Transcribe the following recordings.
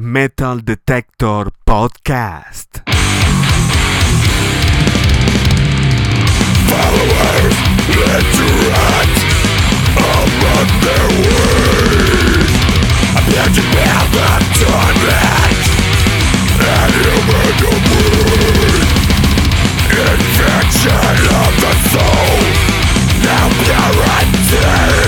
Metal Detector Podcast. Followers interact among their ways. Imagine path of torment and human debris. Infection of the soul, now guaranteed.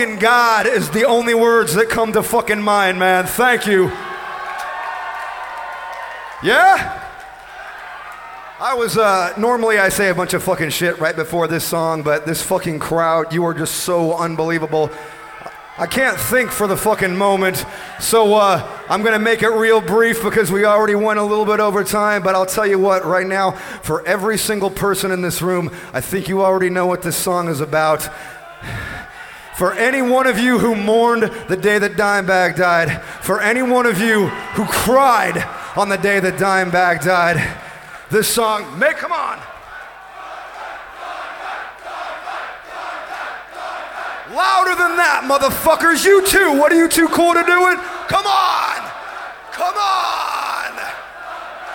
Fucking God is the only words that come to fucking mind, man. Thank you. Yeah? I was, uh, normally I say a bunch of fucking shit right before this song, but this fucking crowd, you are just so unbelievable. I can't think for the fucking moment, so uh, I'm gonna make it real brief because we already went a little bit over time. But I'll tell you what, right now, for every single person in this room, I think you already know what this song is about. For any one of you who mourned the day that Dimebag died, for any one of you who cried on the day that Dimebag died, this song, may come on. Louder than that, motherfuckers. You too. What are you too cool to do it? Come on. Come on.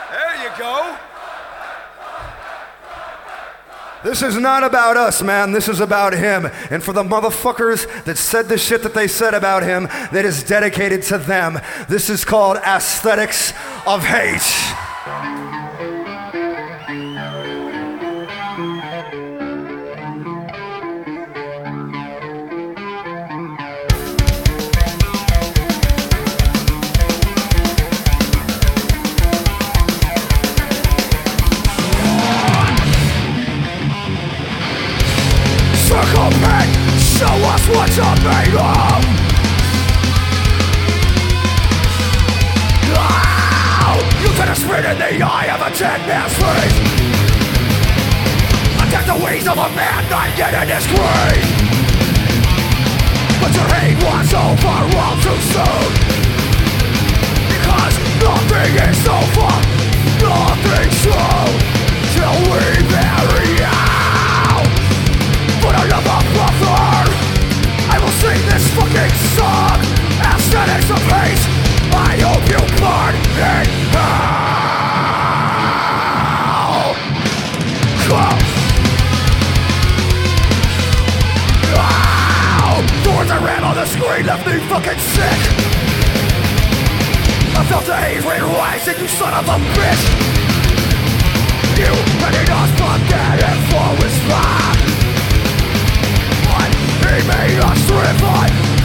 There you go. This is not about us, man. This is about him. And for the motherfuckers that said the shit that they said about him, that is dedicated to them. This is called aesthetics of hate. Show us what you're made of. You could have spit in the eye of a dead man's face. The wings of a man not in his grave. But your hate was over too soon. Because nothing is true till we bury out. Hate I hope you burn in hell I read on the screen left me fucking sick. I felt the you son of a bitch. You us he made us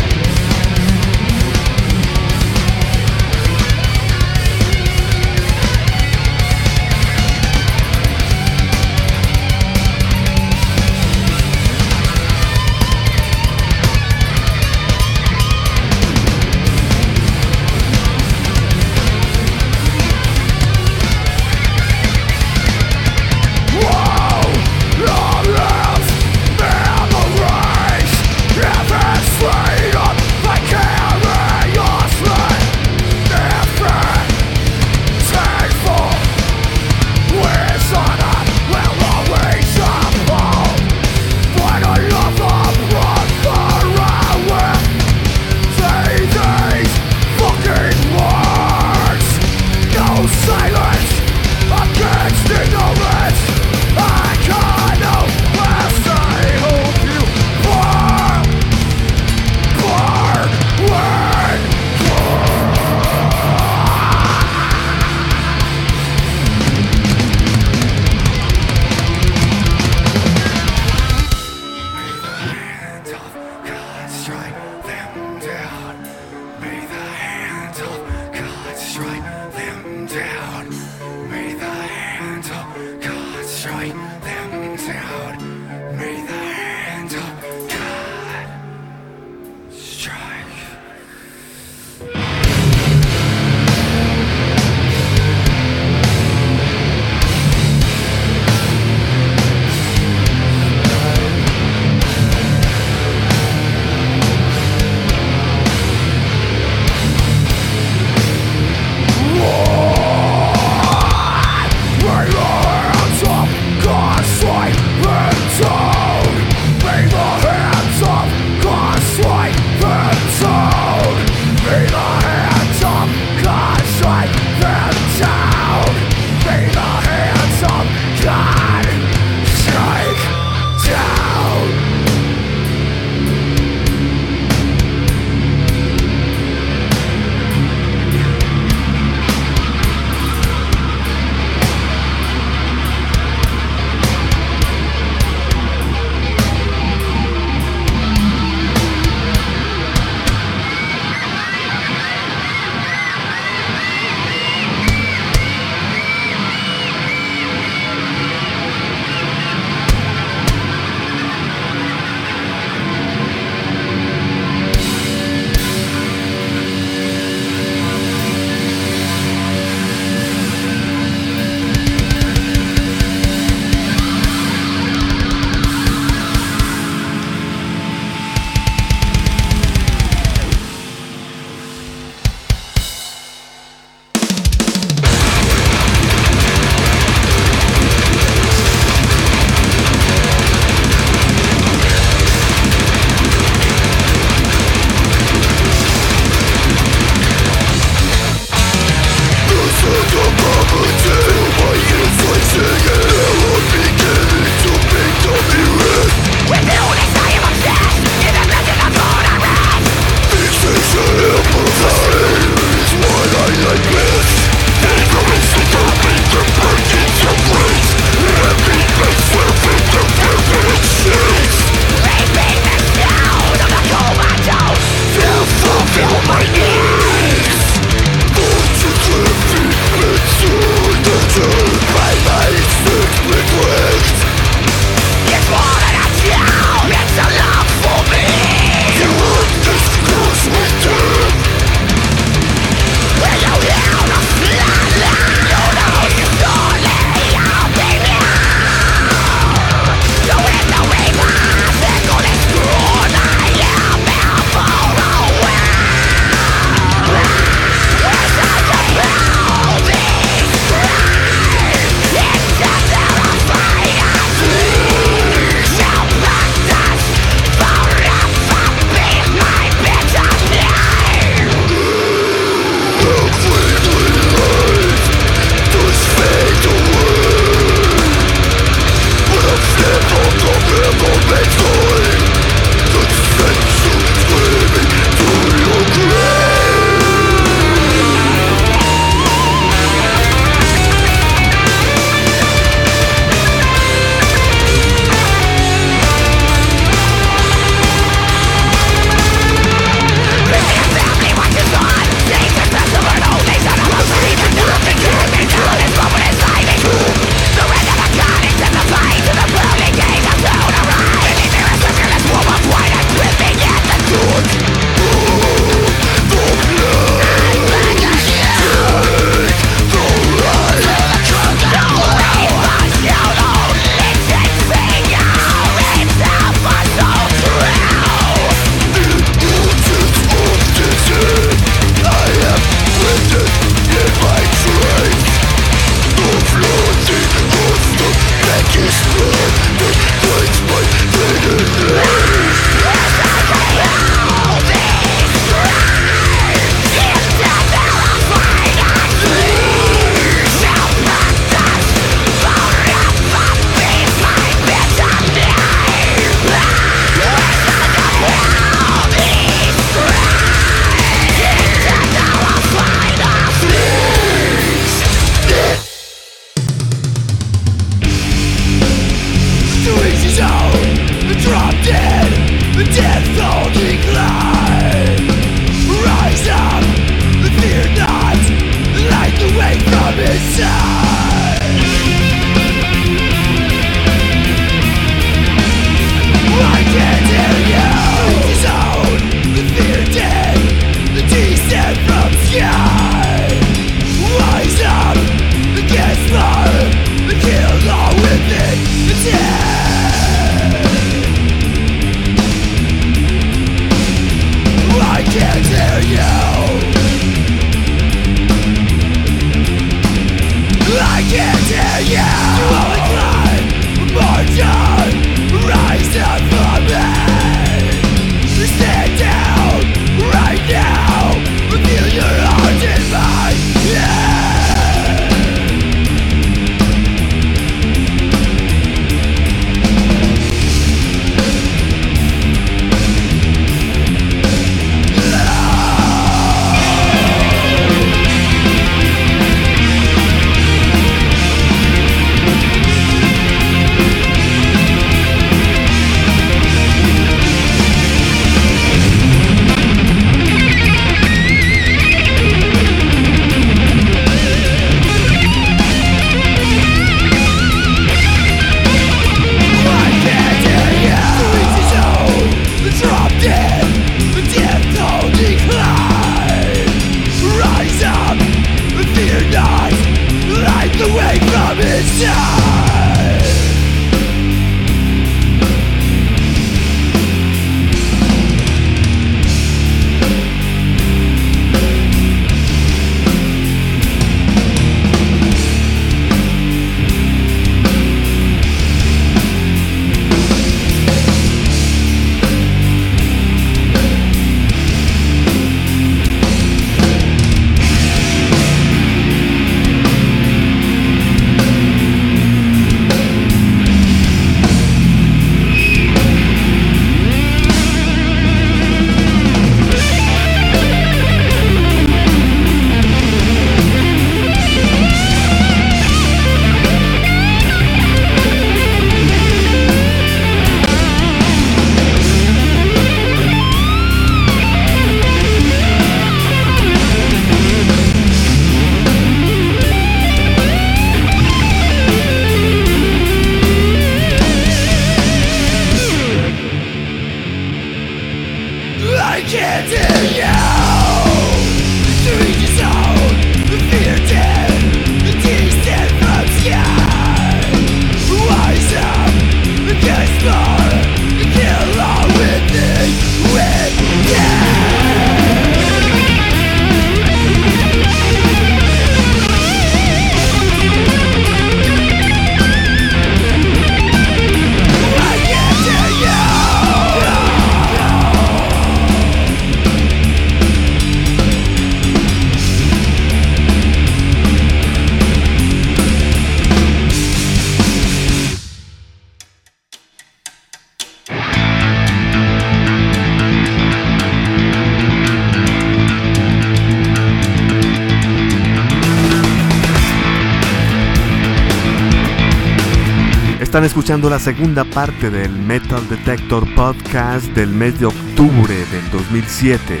Están escuchando la segunda parte del Metal Detector Podcast del mes de octubre del 2007.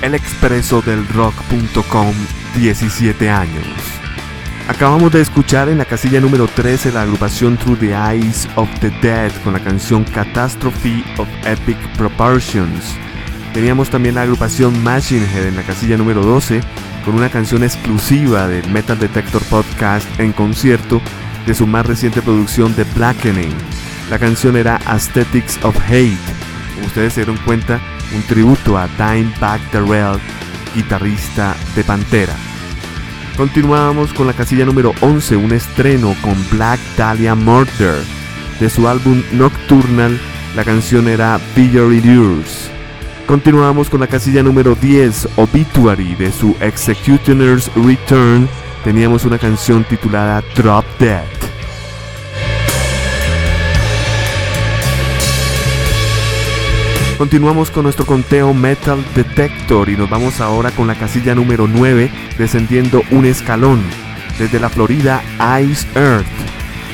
El expreso del rock.com, 17 años. Acabamos de escuchar en la casilla número 13 la agrupación Through the Eyes of the Dead con la canción Catastrophe of Epic Proportions. Teníamos también la agrupación Machine Head en la casilla número 12 con una canción exclusiva del Metal Detector Podcast en concierto de su más reciente producción The Blackening. La canción era Aesthetics of Hate. Como ustedes se dieron cuenta, un tributo a Back Darrell, guitarrista de Pantera. Continuamos con la casilla número 11, un estreno con Black Dahlia Murder. De su álbum Nocturnal, la canción era Your Yours. Continuamos con la casilla número 10, Obituary, de su Executioner's Return. Teníamos una canción titulada Drop Dead. Continuamos con nuestro conteo Metal Detector y nos vamos ahora con la casilla número 9, descendiendo un escalón, desde la Florida Ice Earth.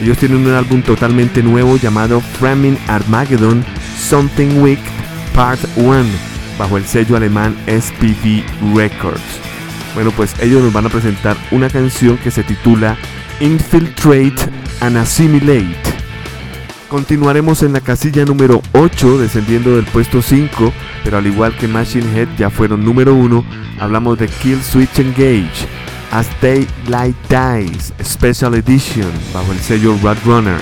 Ellos tienen un álbum totalmente nuevo llamado Framing Armageddon Something Weak Part 1 bajo el sello alemán SPV Records. Bueno, pues ellos nos van a presentar una canción que se titula Infiltrate and Assimilate. Continuaremos en la casilla número 8, descendiendo del puesto 5, pero al igual que Machine Head ya fueron número 1, hablamos de Kill Switch Engage, As Daylight Dies, Special Edition, bajo el sello Runner.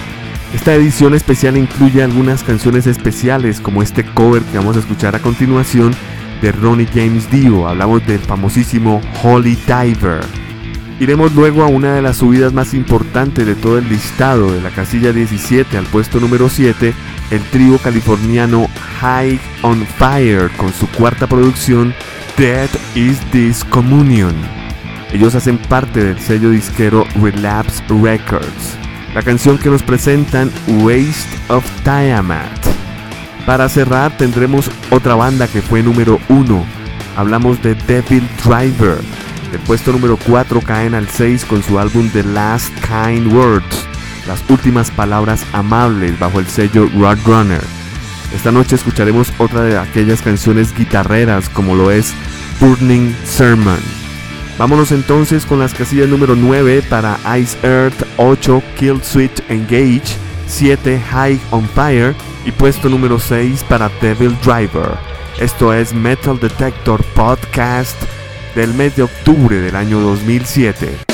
Esta edición especial incluye algunas canciones especiales como este cover que vamos a escuchar a continuación de Ronnie James Dio. Hablamos del famosísimo Holy Diver. Iremos luego a una de las subidas más importantes de todo el listado, de la casilla 17 al puesto número 7, el trío californiano High on Fire con su cuarta producción Dead is This Communion. Ellos hacen parte del sello disquero Relapse Records la canción que nos presentan Waste of Tiamat. Para cerrar tendremos otra banda que fue número 1. Hablamos de Devil Driver. Del puesto número 4 caen al 6 con su álbum The Last Kind Words, las últimas palabras amables bajo el sello Roadrunner. Esta noche escucharemos otra de aquellas canciones guitarreras como lo es Burning Sermon. Vámonos entonces con las casillas número 9 para Ice Earth, 8 Kill Switch Engage, 7 High on Fire y puesto número 6 para Devil Driver. Esto es Metal Detector Podcast del mes de octubre del año 2007.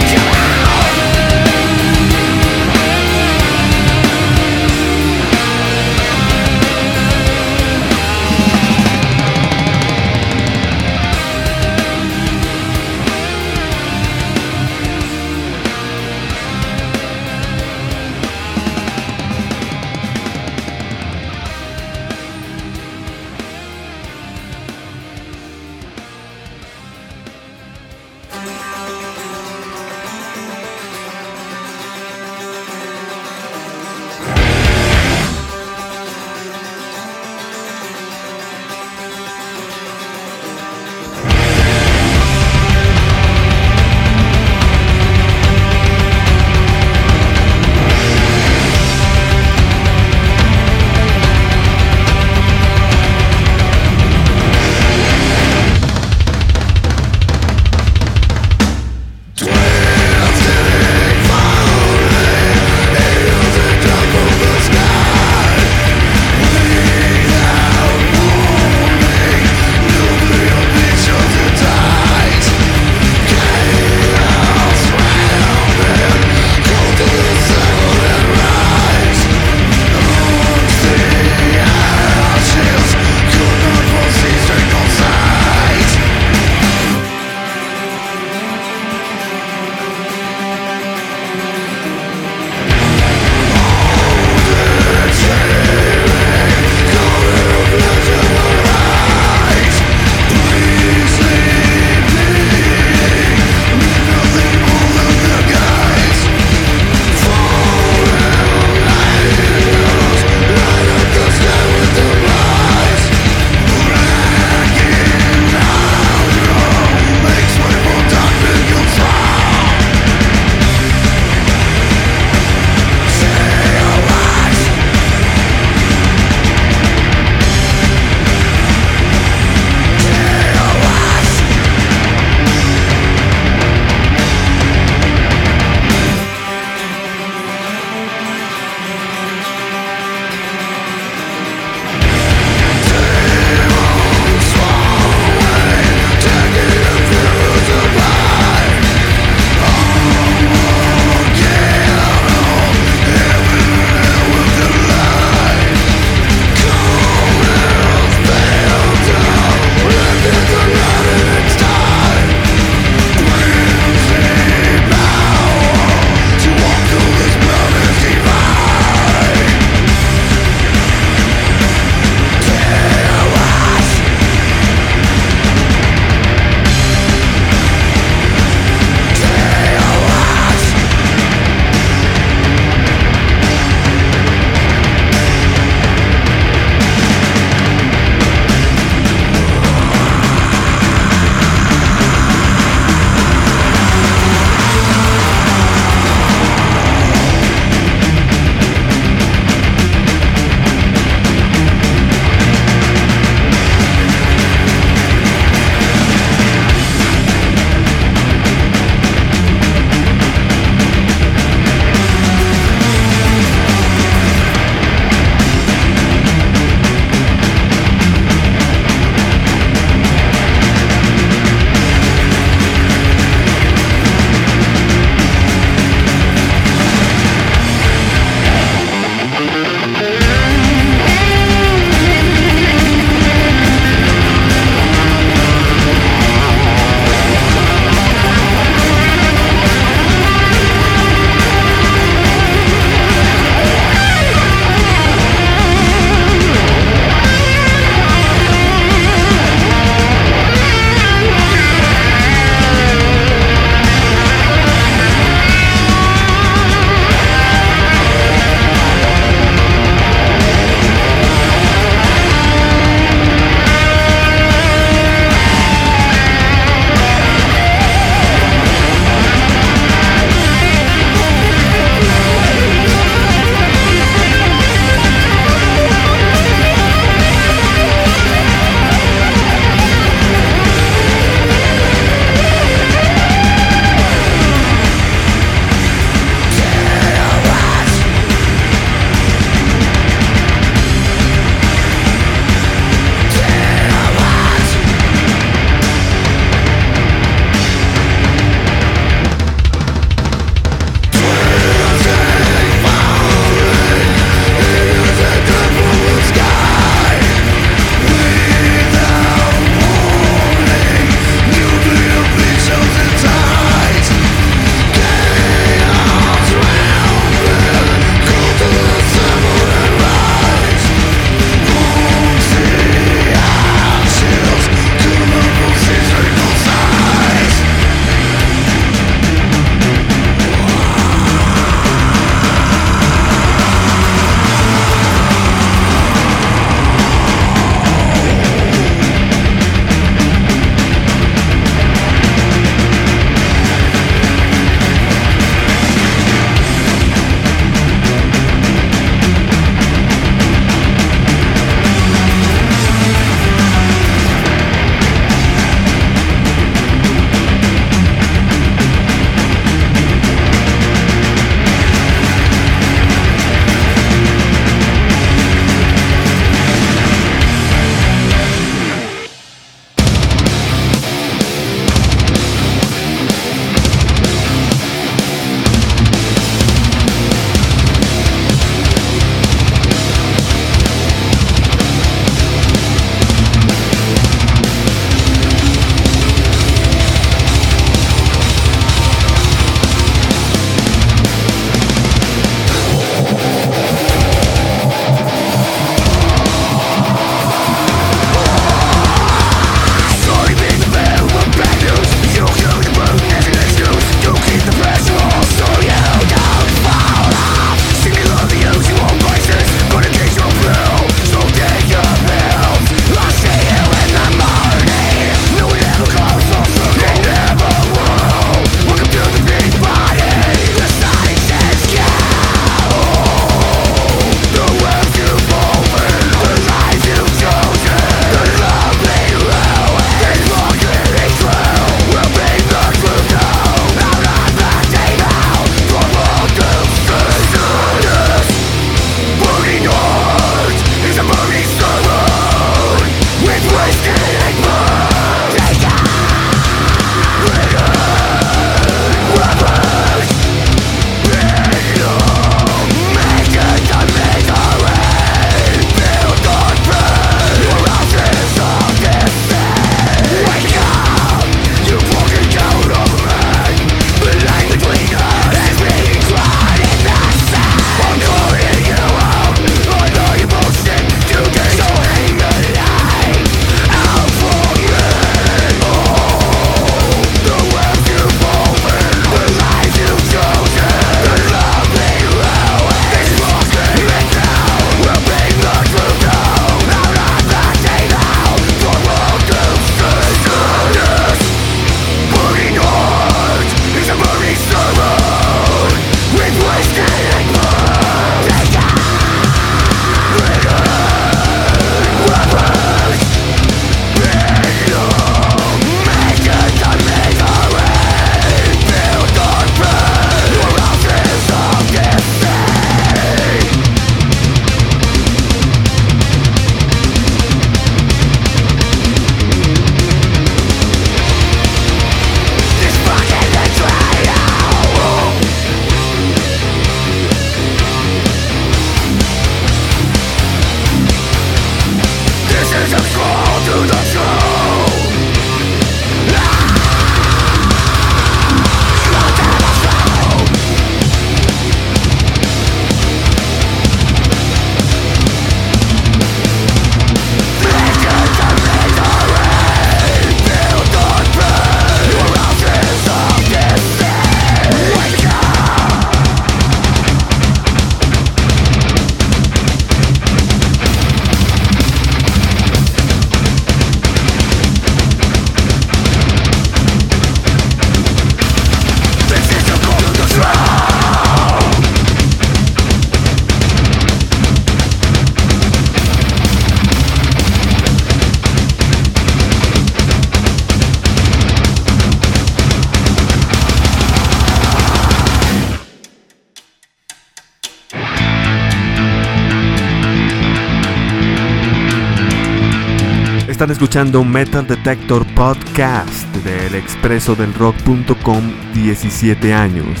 Están escuchando Metal Detector Podcast del expreso del rock.com 17 años.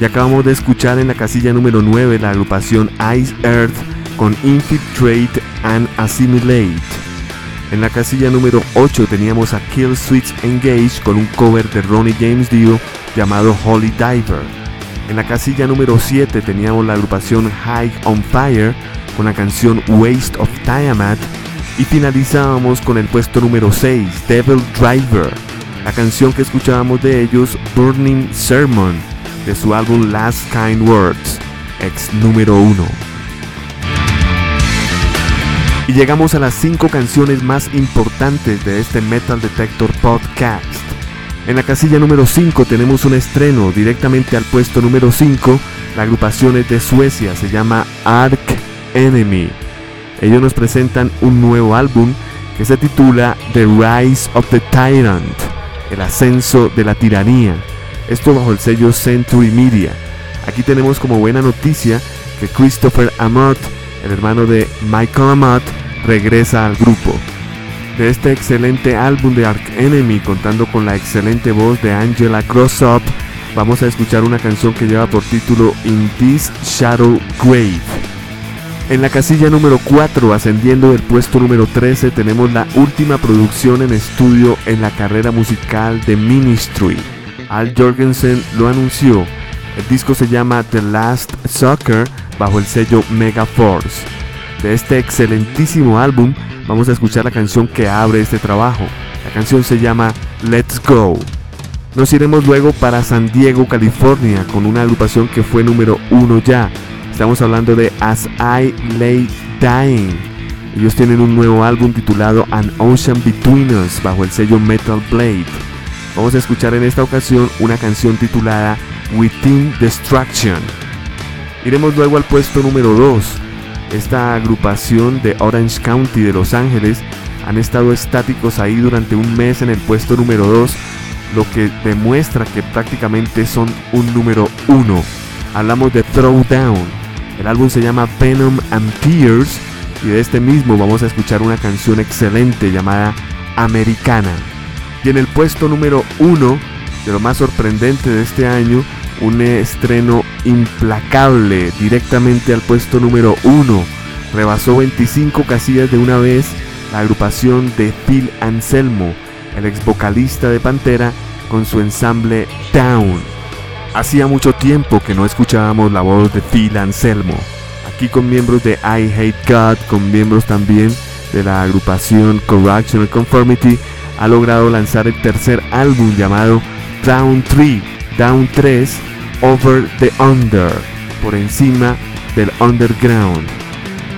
Y acabamos de escuchar en la casilla número 9 la agrupación Ice Earth con Infiltrate and Assimilate. En la casilla número 8 teníamos a Kill Switch Engage con un cover de Ronnie James Dio llamado Holy Diver. En la casilla número 7 teníamos la agrupación High on Fire con la canción Waste of Tiamat y finalizábamos con el puesto número 6, Devil Driver, la canción que escuchábamos de ellos, Burning Sermon, de su álbum Last Kind Words, ex número 1. Y llegamos a las 5 canciones más importantes de este Metal Detector Podcast. En la casilla número 5 tenemos un estreno directamente al puesto número 5. La agrupación es de Suecia, se llama Ark Enemy. Ellos nos presentan un nuevo álbum que se titula The Rise of the Tyrant, el ascenso de la tiranía. Esto bajo el sello Century Media. Aquí tenemos como buena noticia que Christopher Amott, el hermano de Michael Amott, regresa al grupo. De este excelente álbum de Ark Enemy, contando con la excelente voz de Angela Crossup, vamos a escuchar una canción que lleva por título In This Shadow Grave. En la casilla número 4, ascendiendo del puesto número 13, tenemos la última producción en estudio en la carrera musical de Ministry. Al Jorgensen lo anunció. El disco se llama The Last Soccer bajo el sello Megaforce. De este excelentísimo álbum vamos a escuchar la canción que abre este trabajo. La canción se llama Let's Go. Nos iremos luego para San Diego, California, con una agrupación que fue número 1 ya, Estamos hablando de As I Lay Dying. Ellos tienen un nuevo álbum titulado An Ocean Between Us bajo el sello Metal Blade. Vamos a escuchar en esta ocasión una canción titulada Within Destruction. Iremos luego al puesto número 2. Esta agrupación de Orange County de Los Ángeles han estado estáticos ahí durante un mes en el puesto número 2, lo que demuestra que prácticamente son un número 1. Hablamos de Throwdown, el álbum se llama Venom and Tears y de este mismo vamos a escuchar una canción excelente llamada Americana. Y en el puesto número uno de lo más sorprendente de este año, un estreno implacable directamente al puesto número uno. Rebasó 25 casillas de una vez la agrupación de Phil Anselmo, el ex vocalista de Pantera, con su ensamble Down. Hacía mucho tiempo que no escuchábamos la voz de Phil Anselmo. Aquí con miembros de I Hate God, con miembros también de la agrupación Correctional Conformity, ha logrado lanzar el tercer álbum llamado Down 3, Down 3, Over the Under, por encima del underground.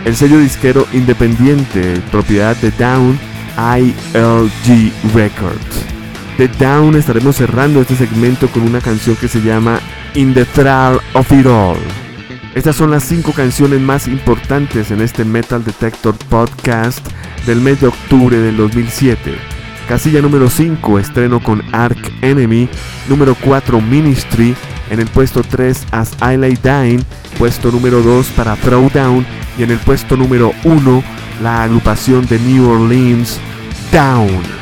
El sello disquero independiente, propiedad de Down, ILG Records de Down estaremos cerrando este segmento con una canción que se llama In the Thrall of It All. Estas son las cinco canciones más importantes en este Metal Detector Podcast del mes de octubre del 2007. Casilla número 5, estreno con Ark Enemy. Número 4, Ministry. En el puesto 3, As I Lay Dying. Puesto número 2 para Throwdown. Y en el puesto número 1, la agrupación de New Orleans, Down.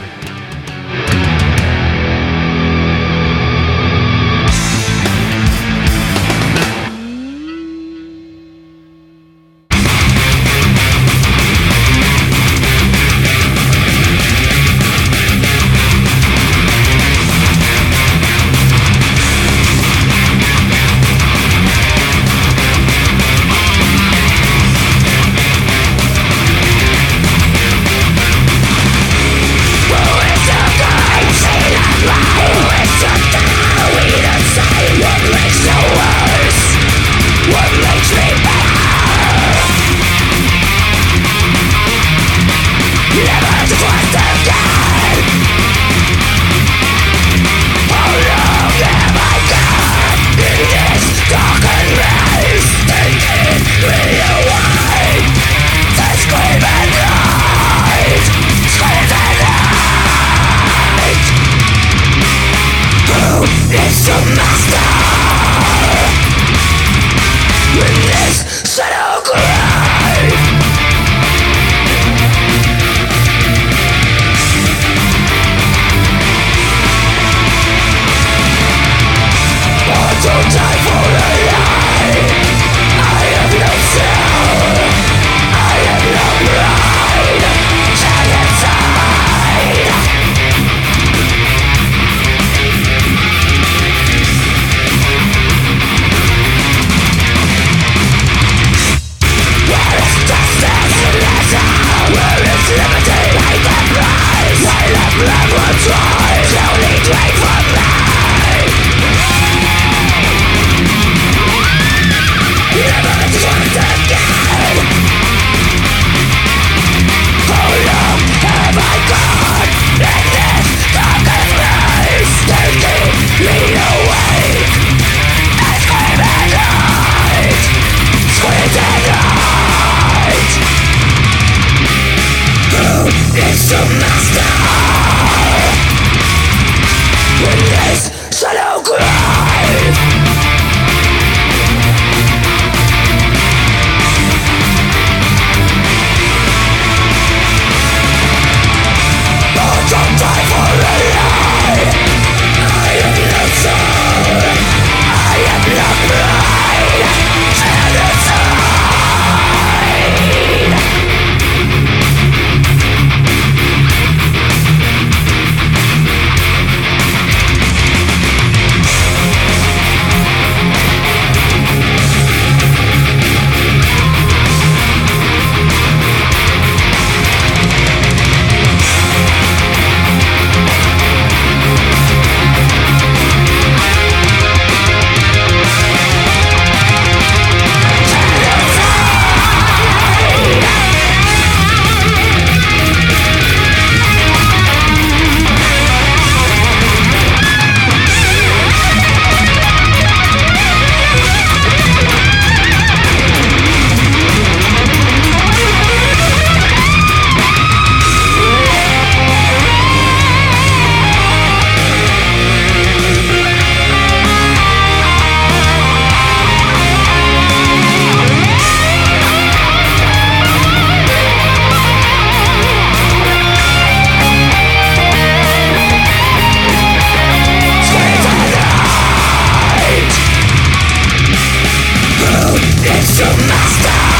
to master.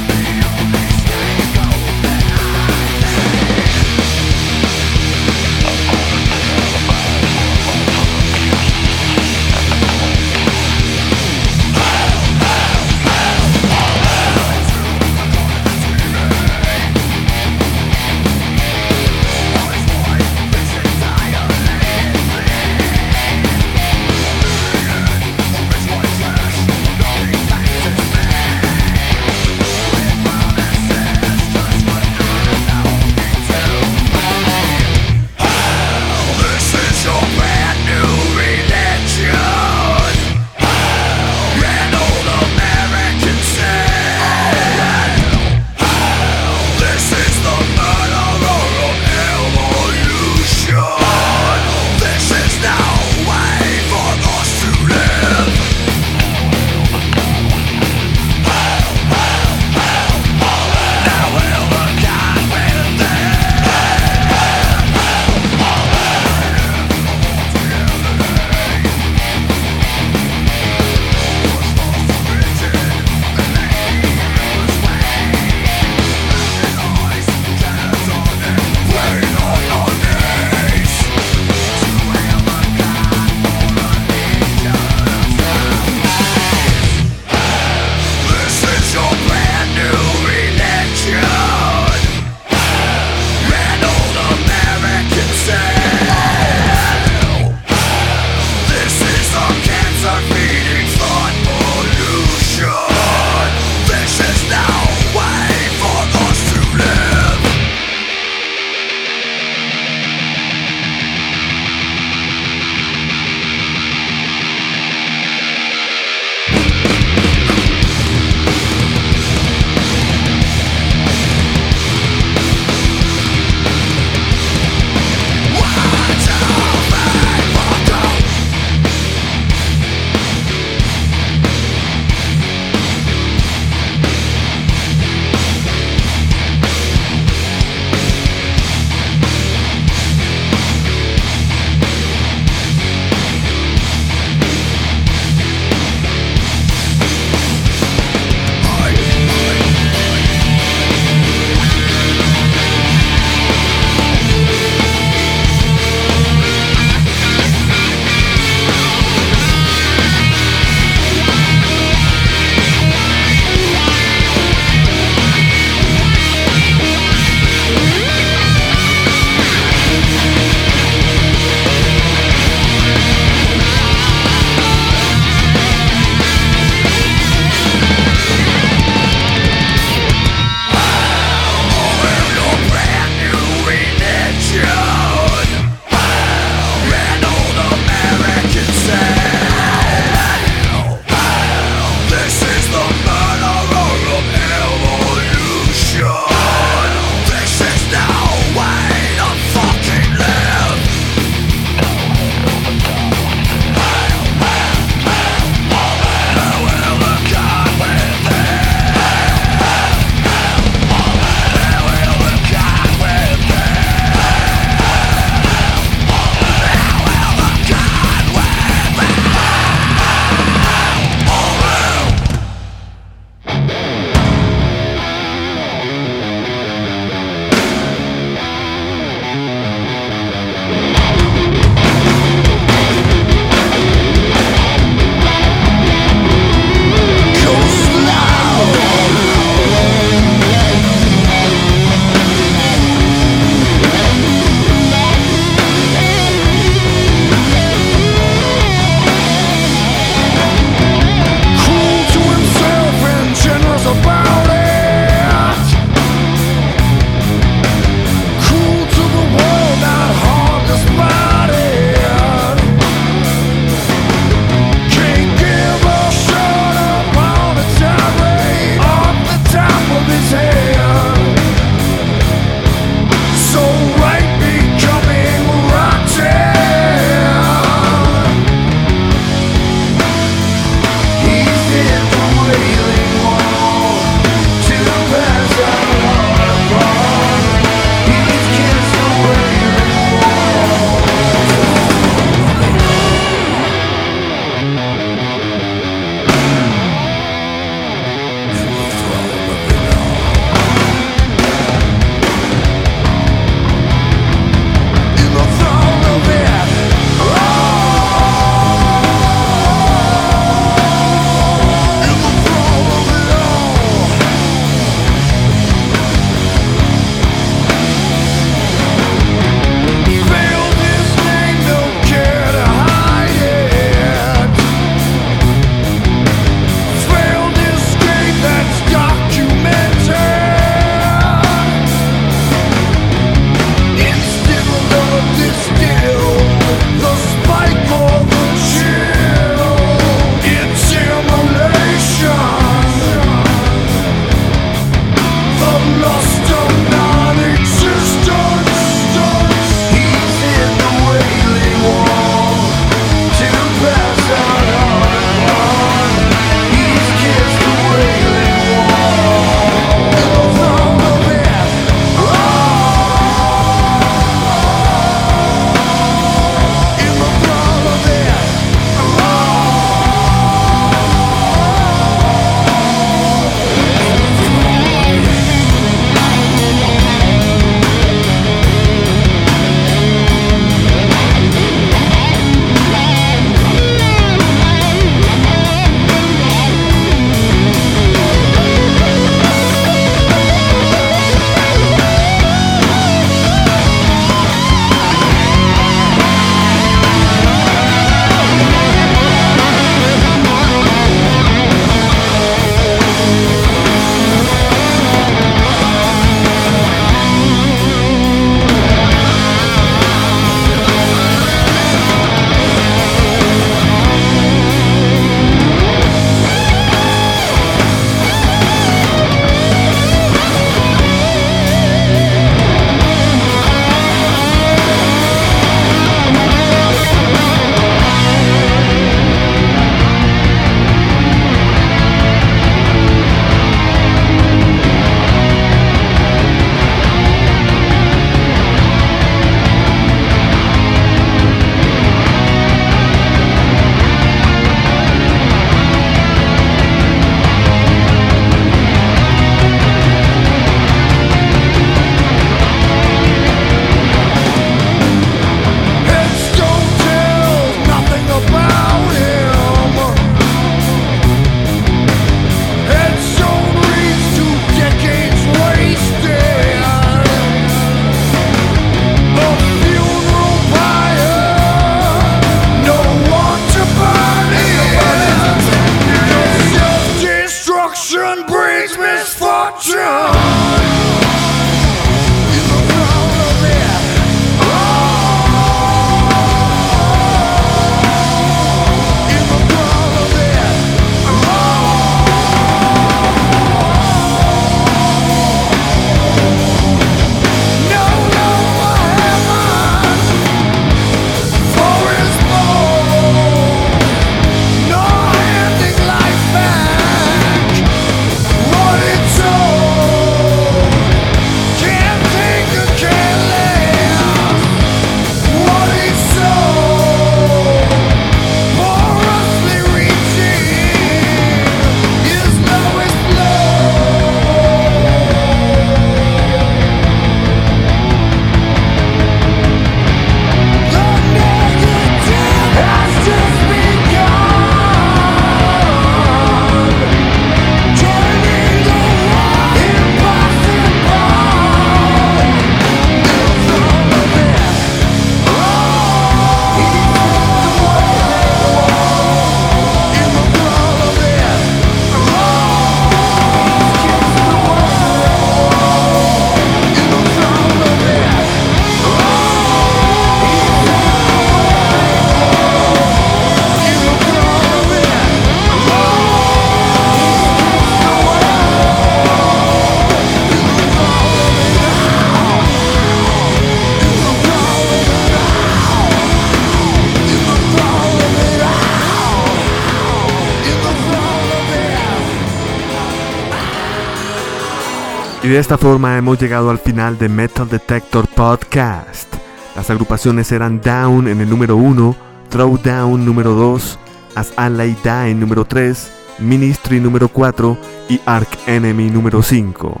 Esta forma hemos llegado al final de Metal Detector Podcast. Las agrupaciones eran Down en el número 1, Throwdown número 2, As Allah Die número 3, Ministry número 4 y Ark Enemy número 5.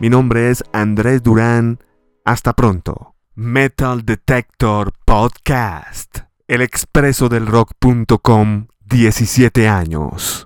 Mi nombre es Andrés Durán. Hasta pronto. Metal Detector Podcast. El expreso del rock.com 17 años.